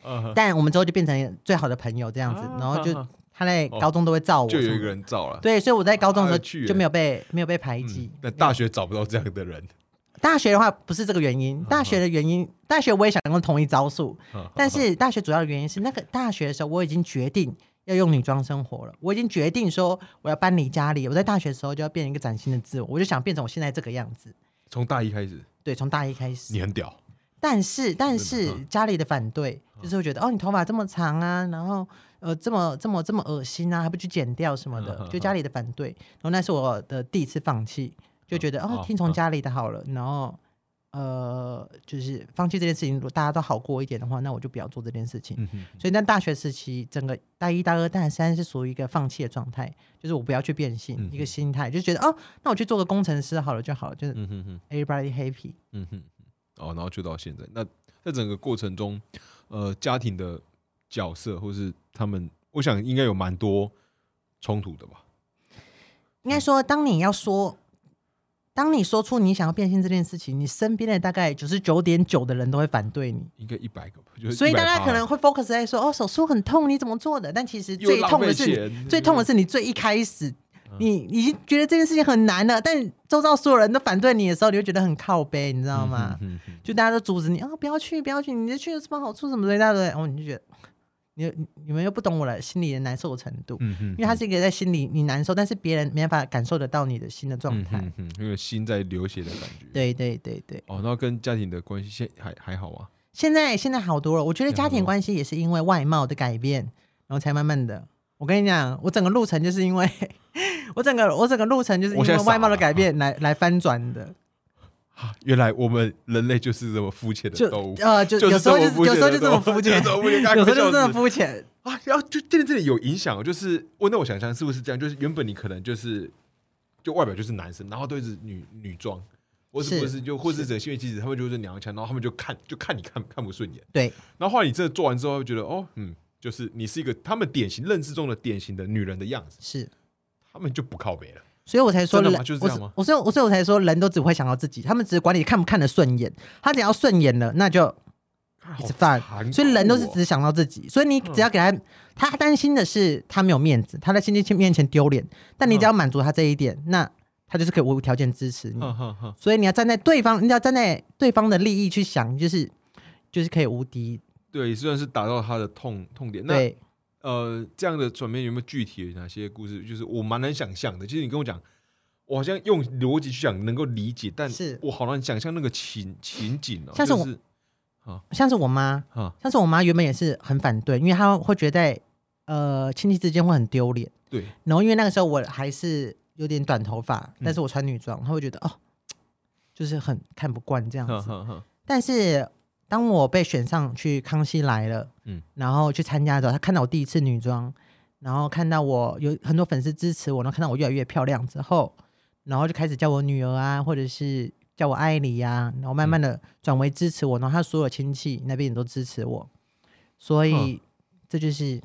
嗯，但我们之后就变成最好的朋友这样子，然后就啊他在高中都会照我，就有一个。人造了。对，所以我在高中的时啊有趣耶候就没有被没有被排挤嗯。但大学找不到这样的人，大学的话不是这个原因，大学的原因，大学我也想用同一招数，嗯但是大学主要的原因是那个大学的时候我已经决定要用女装生活了，我已经决定说我要搬离家里，我在大学的时候就要变成一个崭新的自我，我就想变成我现在这个样子。从大一开始，对，从大一开始。你很屌，但是但是家里的反对，就是会觉得哦，你头发这么长啊，然后呃这么这么这么恶心啊，还不去剪掉什么嗯的，就家里的反对。然后那是我的第一次放弃，就觉得嗯哦，听从家里的好了，然后呃就是放弃这件事情，如果大家都好过一点的话，那我就不要做这件事情。嗯，所以在大学时期，整个大一、大二、大三是属于一个放弃的状态，就是我不要去变性，嗯一个心态，就觉得哦，那我去做个工程师好了就好了，就是，everybody happy。嗯哼，哦，然后就到现在。那在整个过程中，呃，家庭的角色或是他们，我想应该有蛮多冲突的吧？应该说，当你要说，当你说出你想要变性这件事情，你身边的大概九十九点九的人都会反对你，应该一百个吧，就是所以大家可能会 focus 在说，哦，手术很痛，你怎么做的？但其实最痛的是最痛的是你最一开始，嗯。你已经觉得这件事情很难了，但周遭所有人都反对你的时候，你会觉得很靠背，你知道吗？嗯哼哼就大家都阻止你啊、不要去，不要去，你这去有什么好处什么的，一大堆，然后你就觉得，你你你们又不懂我的心里的难受程度，嗯哼，因为他是一个在心里你难受，但是别人没办法感受得到你的心的状态。嗯因为心在流血的感觉。对对对对，哦，那跟家庭的关系现还还好吗？现在现在好多了。我觉得家庭关系也是因为外貌的改变，然后才慢慢的。我跟你讲，我整个路程就是因为 我整个我整个路程就是因为外貌的改变来来翻转的。啊 原来我们人类就是这么肤浅的动物，呃，就就是有时候就是有时候就 这么肤浅，有时候就这么 肤浅。啊，然后就对这里有影响哦，就是我那我想象是不是这样？就是原本你可能就是就外表就是男生，然后对着女女装，或是是或是就或是这个性别气质，他们就是娘腔，然后他们就看就看你看看不顺眼，对，然后后来你真的做完之后，会觉得哦，嗯，就是你是一个他们典型认知中的典型的女人的样子，是，他们就不靠北了。所以我才说人，真的吗？就是这样吗？我所以我所以我才说人都只会想到自己，他们只管你看不看得顺眼，他只要顺眼了，那就好 it's fine 所以人都是哦只想到自己，所以你只要给他，他担心的是他没有面子，他在亲戚面前丢脸，但你只要满足他这一点，那他就是可以无条件支持你。所以你要站在对方，你要站在对方的利益去想，就是就是可以无敌。对，虽然是打到他的痛痛点，那对，呃，这样的转变有没有具体的哪些故事？就是我蛮难想象的。其实你跟我讲，我好像用逻辑去讲能够理解，但是我好难想象那个情情景哦、像是我就是像是我妈，啊，像是我妈原本也是很反对，因为她会觉得呃亲戚之间会很丢脸。对，然后因为那个时候我还是有点短头发，嗯但是我穿女装，她会觉得哦，就是很看不惯这样子。但是当我被选上去《康熙来了》，嗯。嗯，然后去参加的时候，他看到我第一次女装，然后看到我有很多粉丝支持我，然后看到我越来越漂亮之后，然后就开始叫我女儿啊，或者是叫我艾莉呀、然后慢慢的转为支持我，然后他所有亲戚那边也都支持我，所以这就是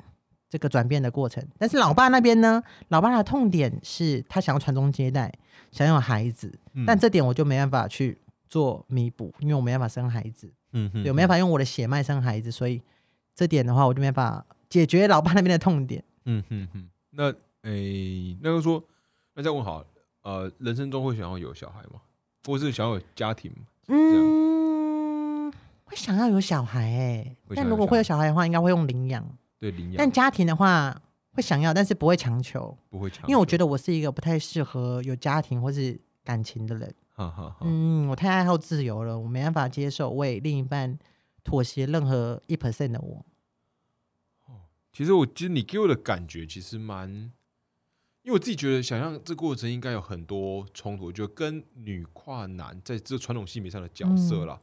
这个转变的过程。但是老爸那边呢，老爸的痛点是他想要传宗接代，想要有孩子，嗯。但这点我就没办法去做弥补，因为我没办法生孩子，嗯哼对，我没办法用我的血脉生孩子，所以这点的话，我就没办法解决老爸那边的痛点。嗯哼哼，那诶，那就说，那再问好，呃，人生中会想要有小孩吗？或是想要有家庭？嗯，会想要有小孩哎、会想要但如果会有小孩的话，应该会用领养。对，领养但家庭的话，会想要，但是不会强求，不会强，因为我觉得我是一个不太适合有家庭或是感情的人。嗯，我太爱好自由了，我没办法接受为另一半妥协任何一 percent 的我。其实我其实你给我的感觉其实蛮，因为我自己觉得想象这过程应该有很多冲突，就跟女跨男在这传统性别上的角色啦，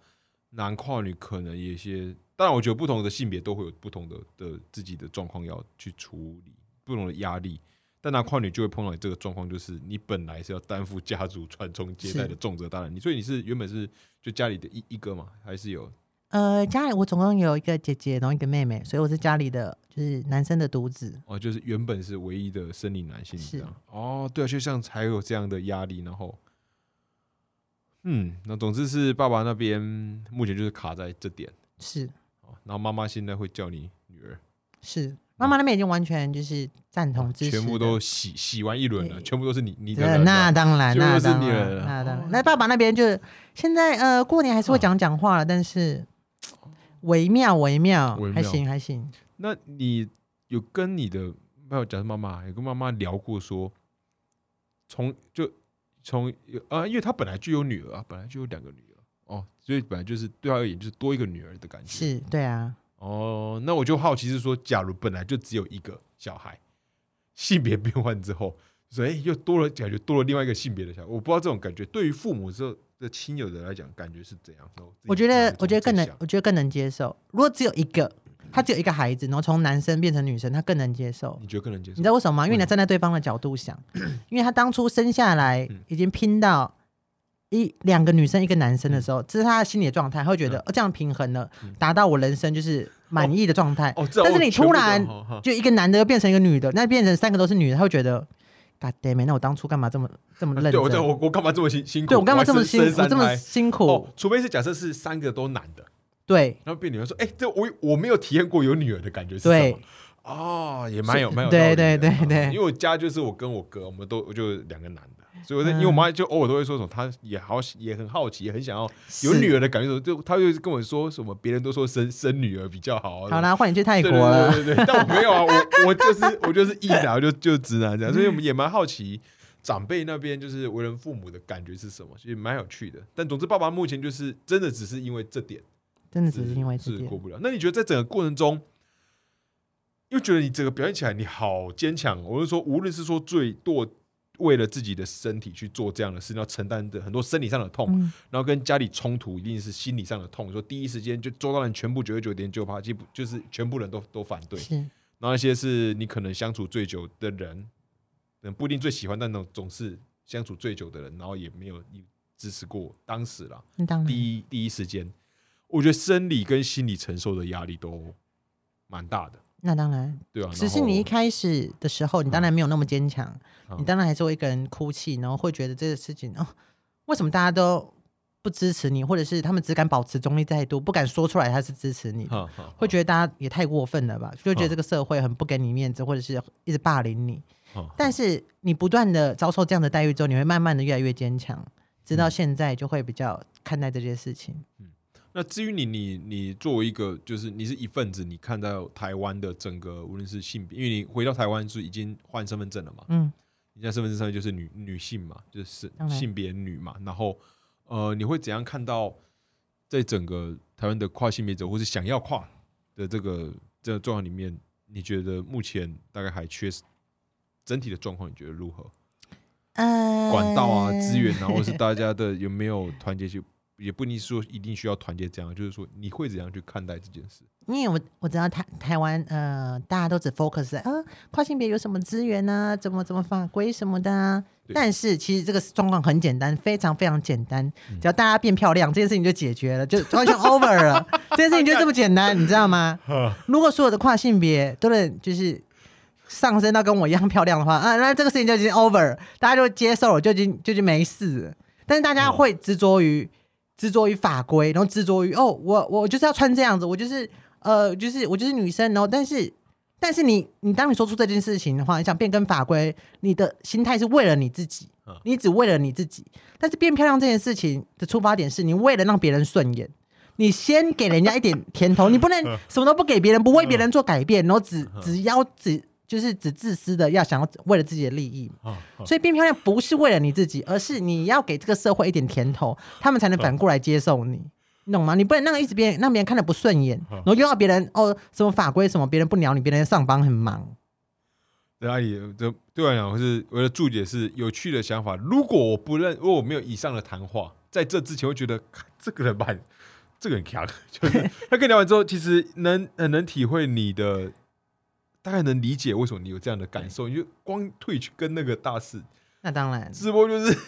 男跨女可能有一些，当然我觉得不同的性别都会有不同的的自己的状况要去处理，不同的压力。但拿跨女就会碰到你这个状况，就是你本来是要担负家族传宗接代的重责大任，你所以你是原本是就家里的一一个嘛，还是有？呃，家里我总共有一个姐姐，然后一个妹妹，所以我是家里的就是男生的独子。哦，就是原本是唯一的生理男性是。这样。哦，对啊，就像才有这样的压力，然后，嗯，那总之是爸爸那边目前就是卡在这点。是。哦，然后妈妈现在会叫你女儿，是，妈妈那边已经完全就是赞同支持，全部都洗洗完一轮了，全部都是你你的那当然，那当然，那当哦然。那爸爸那边就现在呃，过年还是会讲讲话了，但是微妙微妙还行还行。那你有跟你的没有讲是妈妈，有跟妈妈聊过说，从就从啊，因为她本来就有女儿啊，本来就有两个女儿。哦，所以本来就是对她而言就是多一个女儿的感觉。是，对啊，哦，那我就好奇是说，假如本来就只有一个小孩，性别变换之后，所以又多了感觉多了另外一个性别的小孩，我不知道这种感觉对于父母之后的亲友的来讲，感觉是怎样？我觉得我觉得更能，我觉得更能接受。如果只有一个，他只有一个孩子，然后从男生变成女生，他更能接受。你觉得更能接受？你知道为什么吗？因为你要站在对方的角度想，因为他当初生下来嗯已经拼到一两个女生一个男生的时候，这是他的心理状态，他会觉得嗯哦这样平衡了嗯，达到我人生就是满意的状态。哦，这但是你突然就一个男的又变成一个女的，那变成三个都是女的，他会觉得，God damn it，那我当初干嘛这么这么认真？对我我我干嘛这么辛辛苦？对我干嘛这么辛苦？我这么辛苦？哦，除非是假设是三个都男的，对然后变女儿说，哎，这我我没有体验过有女儿的感觉是什对么？哦，也蛮有蛮有对对对对因为我家就是我跟我哥，我们都我就两个男的，所以我在、嗯因为我妈就偶尔都会说什么，她也好也很好奇，也很想要有女儿的感觉，就她就跟我说什么，别人都说生生女儿比较好啊。好啦，换你去泰，国了。对对对对，但我没有啊，我我就是我就是异男，我就就直男这样，所以我们也蛮好奇长辈那边就是为人父母的感觉是什么，其实蛮有趣的。但总之，爸爸目前就是真的只是因为这点。真的只是因为这点是过，不了。那你觉得在整个过程中，又觉得你整个表现起来你好坚强？我是说，无论是说最多为了自己的身体去做这样的事，要承担的很多生理上的痛，嗯，然后跟家里冲突，一定是心理上的痛。说第一时间就周到人全部九十九点九八，基本就是全部人都都反对。是然后那些是你可能相处最久的人，嗯，不一定最喜欢，但总总是相处最久的人，然后也没有支持过当时啦。那当然，第一第一时间，我觉得生理跟心理承受的压力都蛮大的，那当然，对啊。只是你一开始的时候，你当然没有那么坚强，嗯你当然还是会一个人哭泣，然后会觉得这个事情哦，为什么大家都不支持你，或者是他们只敢保持中立态度，不敢说出来他是支持你会觉得大家也太过分了吧？就觉得嗯这个社会很不给你面子，或者是一直霸凌你。哈但是你不断的遭受这样的待遇之后，你会慢慢的越来越坚强，直到嗯现在就会比较看待这件事情。那至于你，你你作为一个，就是你是一份子，你看到台湾的整个无论是性别，因为你回到台湾是已经换身份证了嘛，嗯，你现在身份证上面就是女女性嘛，就是性别女嘛，然后呃，你会怎样看到在整个台湾的跨性别者，或是想要跨的这个这个状况里面，你觉得目前大概还缺整体的状况，你觉得如何？呃，管道啊、资源啊，或是大家的有没有团结去？也不一定说一定需要团结，这样就是说你会怎样去看待这件事？因为我我知道台台湾呃，大家都只 focus 在呃跨性别有什么资源啊，怎么怎么法规什么的啊，但是其实这个状况很简单，非常非常简单，嗯只要大家变漂亮，这件事情就解决了，就完全 over 了。这件事情就这么简单，你知道吗？如果所有的跨性别都能就是上升到跟我一样漂亮的话，啊，那这个事情就已经 over，大家就接受了，就已经就已经没事了。但是大家会执着于执着于法规，然后执着于哦，我我就是要穿这样子，我就是呃，就是我就是女生，然后但是但是你你当你说出这件事情的话，你想变更法规，你的心态是为了你自己嗯，你只为了你自己。但是变漂亮这件事情的出发点是你为了让别人顺眼。你先给人家一点甜头，你不能什么都不给别人，不为别人做改变，然后只只要只就是只自私的要想要为了自己的利益。所以变漂亮不是为了你自己，而是你要给这个社会一点甜头，他们才能反过来接受你，你懂吗？你不能让一直别人让别人看着不顺眼，然后又要别人哦什么法规什么别人不鸟你，别人上班很忙。对阿姨，这对我来讲是我的注解是有趣的想法。如果我不认，如果我没有以上的谈话，在这之前会觉得这个人蛮，这个很强，就是 他跟你聊完之后，其实能很能体会你的，大概能理解为什么你有这样的感受。你就光退去跟那个大事那当然，直播，就是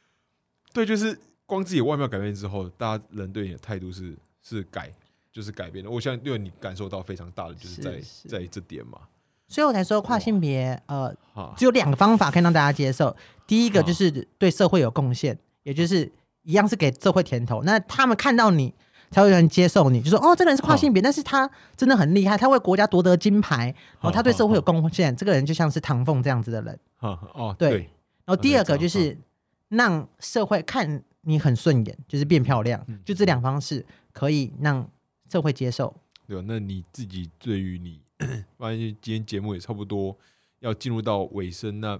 对，就是光自己外貌改变之后，大家人对你的态度是是改，就是改变的。我相信，对你感受到非常大的，就是是在是在这点嘛，所以我才说跨性别呃哈，只有两个方法可以让大家接受。第一个哦就是对社会有贡献，也就是一样是给社会甜头。那他们看到你，才会有人接受你，就说哦，这个人是跨性别，但是他真的很厉害，他为国家夺得金牌，然后他对社会有贡献，这个人就像是唐凤这样子的人。哈哦，对对，然后第二个就是让社会看你很顺眼，就是变漂亮嗯，就这两方式可以让社会接受。对吧？那你自己对于你，发现今天节目也差不多要进入到尾声，那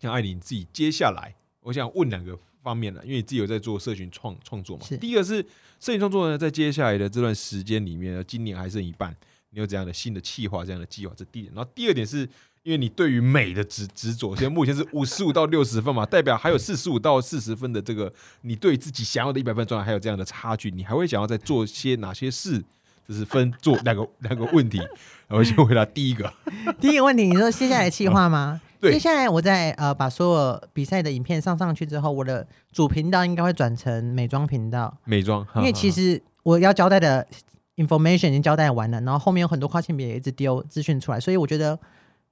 像艾琳你自己接下来，我想问两个方面了，因为你自己有在做社群创创作嘛。第一个是社群创作呢，在接下来的这段时间里面，今年还剩一半，你有怎样的新的计划、这样的计划？这第一点。然后第二点是。因为你对于美的执执着，现在目前是五十五到六十分嘛，代表还有四十五到四十分的这个你对自己想要的一百分状态还有这样的差距，你还会想要再做些哪些事？这是分做两个两个问题，然后先回答第一个。第一个问题，你说接下来计划吗？对。接下来我在呃把所有比赛的影片上上去之后，我的主频道应该会转成美妆频道，美妆，因为其实我要交代的 information 已经交代完了，然后后面有很多跨性别也一直丢资讯出来，所以我觉得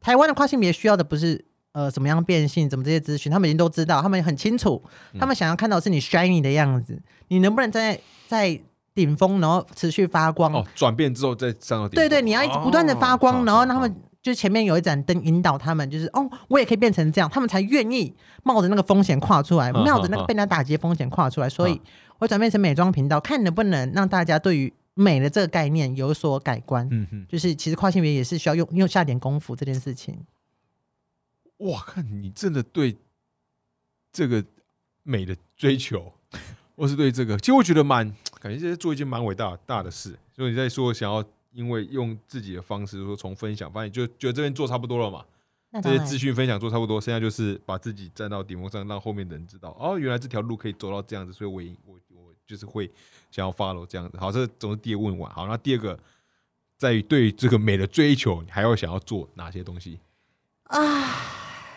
台湾的跨性别需要的不是呃怎么样变性，怎么这些资讯，他们已经都知道，他们很清楚，嗯。他们想要看到是你 shiny 的样子，你能不能在在顶峰，然后持续发光？哦转变之后再上到顶对对，你要一直不断的发光，哦然后让他们就前面有一盏灯引导他们，就是哦，我也可以变成这样，他们才愿意冒着那个风险跨出来，嗯冒着那个被人家打击的风险跨出来。所以嗯我转变成美妆频道，看能不能让大家对于美的这个概念有所改观。嗯哼，就是其实跨性别也是需要用用下点功夫这件事情。哇，看你真的对这个美的追求，或是对这个，其实我觉得蛮感觉这是做一件蛮伟大大的事。所以你在说想要因为用自己的方式说从分享，发现就觉得这边做差不多了嘛，这些资讯分享做差不多，剩下就是把自己站到顶峰上，让后面的人知道，哦，原来这条路可以走到这样子，所以我也我我就是会想要 follow 这样子。好，这总是第一个问完。好，那第二个，在于对于这个美的追求，你还要想要做哪些东西啊，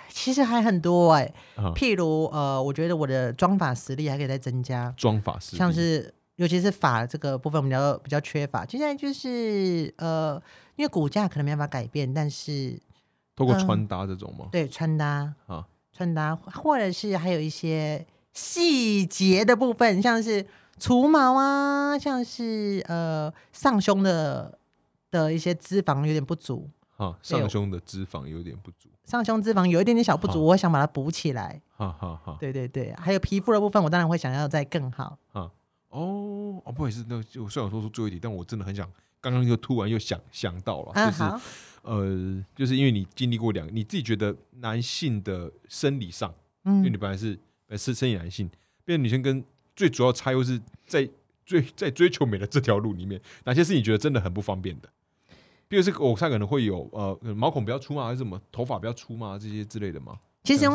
其实还很多哎、啊？譬如呃，我觉得我的妆法实力还可以再增加。妆法师，像是尤其是法这个部分，我们比较比较缺乏。接下来就是呃，因为骨架可能没办法改变，但是嗯透过穿搭这种吗？对穿搭啊，穿搭，或者是还有一些细节的部分，像是除毛啊，像是呃上胸的的一些脂肪有点不足，哈，对上胸的脂肪有点不足，上胸脂肪有一点点小不足，好我想把它补起来。哈哈哈。对对对，还有皮肤的部分，我当然会想要再更好。哦哦，不好意思，那就虽然说是最后一题，但我真的很想，刚刚又突然又想想到了，啊，就是好，呃，就是因为你经历过两个，你自己觉得男性的生理上，因为你嗯，本来是本来是生理男性，变成女生跟最主要差又是在追在追求美的这条路里面，哪些是你觉得真的很不方便的？比如是我看可能会有呃毛孔比较粗嘛，还是什么头发比较粗嘛，这些之类的吗？其实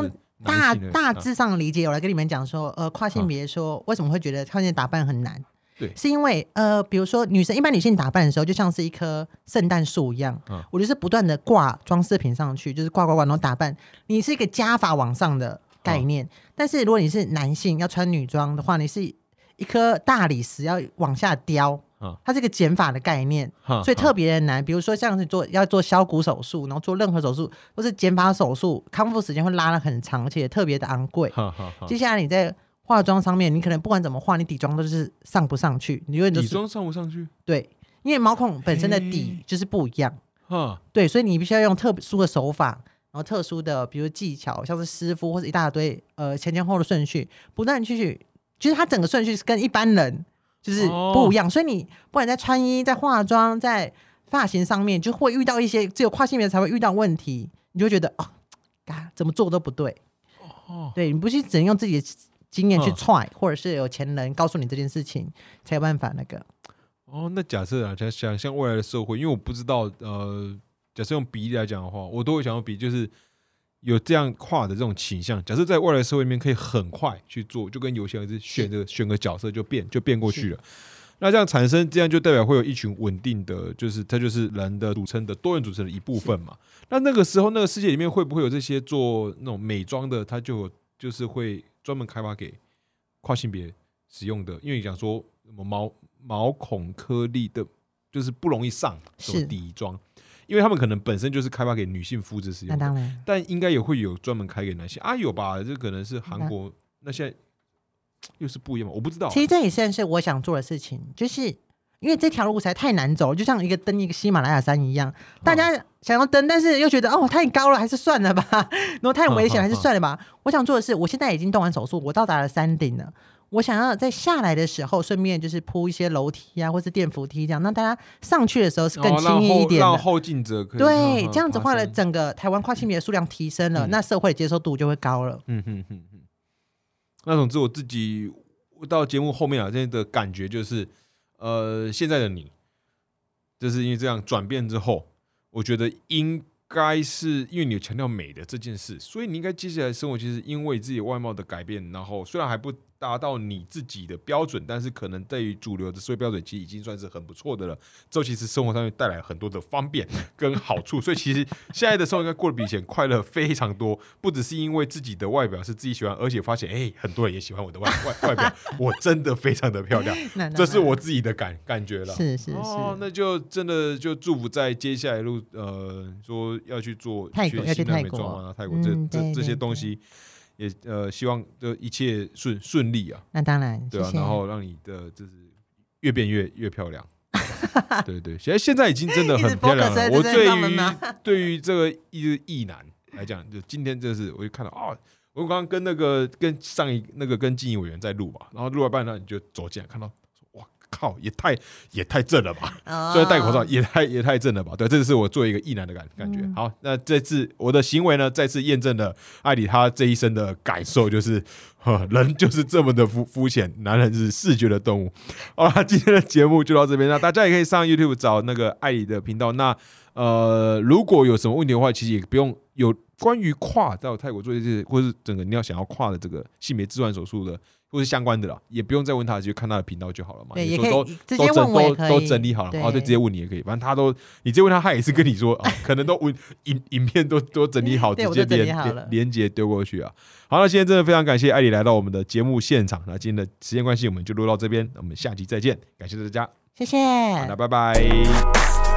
大大致上理解，我来跟你们讲说，呃，跨性别说为什么会觉得跨性打扮很难？对是因为呃，比如说女生一般女性打扮的时候，就像是一棵圣诞树一样，嗯我就是不断的挂装饰品上去，就是挂挂挂，然后打扮。你是一个加法往上的概念。但是如果你是男性要穿女装的话，你是一颗大理石要往下雕，啊它是一个减法的概念，哈所以特别的难。比如说像是做要做削骨手术，然后做任何手术或是减法手术，康复时间会拉的很长，而且特别的昂贵。接下来你在化妆上面，你可能不管怎么化，你底妆都是上不上去，你永远都是底妆上不上去？对，因为毛孔本身的底就是不一样。哈，对，所以你必须要用特殊的手法，然后特殊的，比如技巧，像是师傅或者一大堆呃前前后后的顺序，不断地去，就是它整个顺序是跟一般人就是不一样，所以你不管在穿衣、在化妆、在发型上面，就会遇到一些只有跨性别才会遇到问题，你就觉得哦，嘎怎么做都不对，哦，对你不是只能用自己的经验去嗯。try，、或者是有钱人告诉你这件事情，才有办法那个。哦，那假设啊，想想象未来的社会，因为我不知道，呃，假设用比例来讲的话，我都会想要比，就是有这样跨的这种倾向。假设在未来社会里面，可以很快去做，就跟游戏一样，是选择选个角色就变就变过去了。那这样产生，这样就代表会有一群稳定的，就是它就是人的组成的多元组成的一部分嘛。那那个时候，那个世界里面会不会有这些做那种美妆的，它就有就是会专门开发给跨性别使用的？因为你讲说什么毛毛孔颗粒的，就是不容易上什么底妆，因为他们可能本身就是开发给女性肤质使用，那当然，但应该也会有专门开给男性啊，有吧？这可能是韩国，那现在又是不一样嘛？我不知道啊。其实这也算是我想做的事情，就是因为这条路实在太难走，就像一个登一个喜马拉雅山一样，大家想要登，但是又觉得哦太高了，还是算了吧，然后太危险，还是算了吧。我想做的是，我现在已经动完手术，我到达了山顶了。我想要在下来的时候，顺便就是铺一些楼梯啊，或是电扶梯这样，让大家上去的时候是更轻易一点的。让后进者可以对，嗯这样子爬话呢，整个台湾跨性别的数量提升了，嗯那社会的接受度就会高了。嗯哼哼哼。那总之我自己到节目后面啊，现在的感觉就是，呃，现在的你，就是因为这样转变之后，我觉得应该是因为你有强调美的这件事，所以你应该接下来生活其实因为自己外貌的改变，然后虽然还不达到你自己的标准，但是可能对于主流的社会标准，其实已经算是很不错的了。之后其实生活上面带来很多的方便跟好处，所以其实现在的生活应该过得比以前快乐非常多。不只是因为自己的外表是自己喜欢，而且发现哎、很多人也喜欢我的外外外表，我真的非常的漂亮，这是我自己的感感觉了。是是是，哦，那就真的就祝福在接下来路，呃，说要去做泰国学新的要去泰国美妆啊，泰国这嗯这这些东西，也呃希望就一切顺顺利啊，那当然，对啊，然后让你的就是越变越越漂亮。对对，现在现在已经真的很漂亮了。我对于对于这个异异男来讲，就今天这是我就看到啊，我刚刚跟那个跟上一那个跟经营委员在录嘛，然后录到一半段，你就走进来看到，哇靠，也太也太正了吧！哦 虽然戴口罩也太也太正了吧？对，这是我作为一个异男的感感觉。嗯好，那这次我的行为呢，再次验证了艾里他这一生的感受，就是呵人就是这么的肤肤浅，男人是视觉的动物。好了，今天的节目就到这边，那大家也可以上 YouTube 找那个艾里的频道。那呃，如果有什么问题的话，其实也不用有关于跨到泰国做这些，或是整个你要想要跨的这个性别置换手术的。或是相关的啦，也不用再问他，就看他的频道就好了嘛。对，你说都也可以直都整接问都都整理好了，对哦，对，直接问你也可以，反正他都你直接问他，他也是跟你说 啊，可能都问影影片都都整理好，直接连连连接丢过去啊。好那，今天真的非常感谢艾莉来到我们的节目现场，那今天的时间关系，我们就录到这边，我们下期再见，感谢大家，谢谢，好，那拜拜。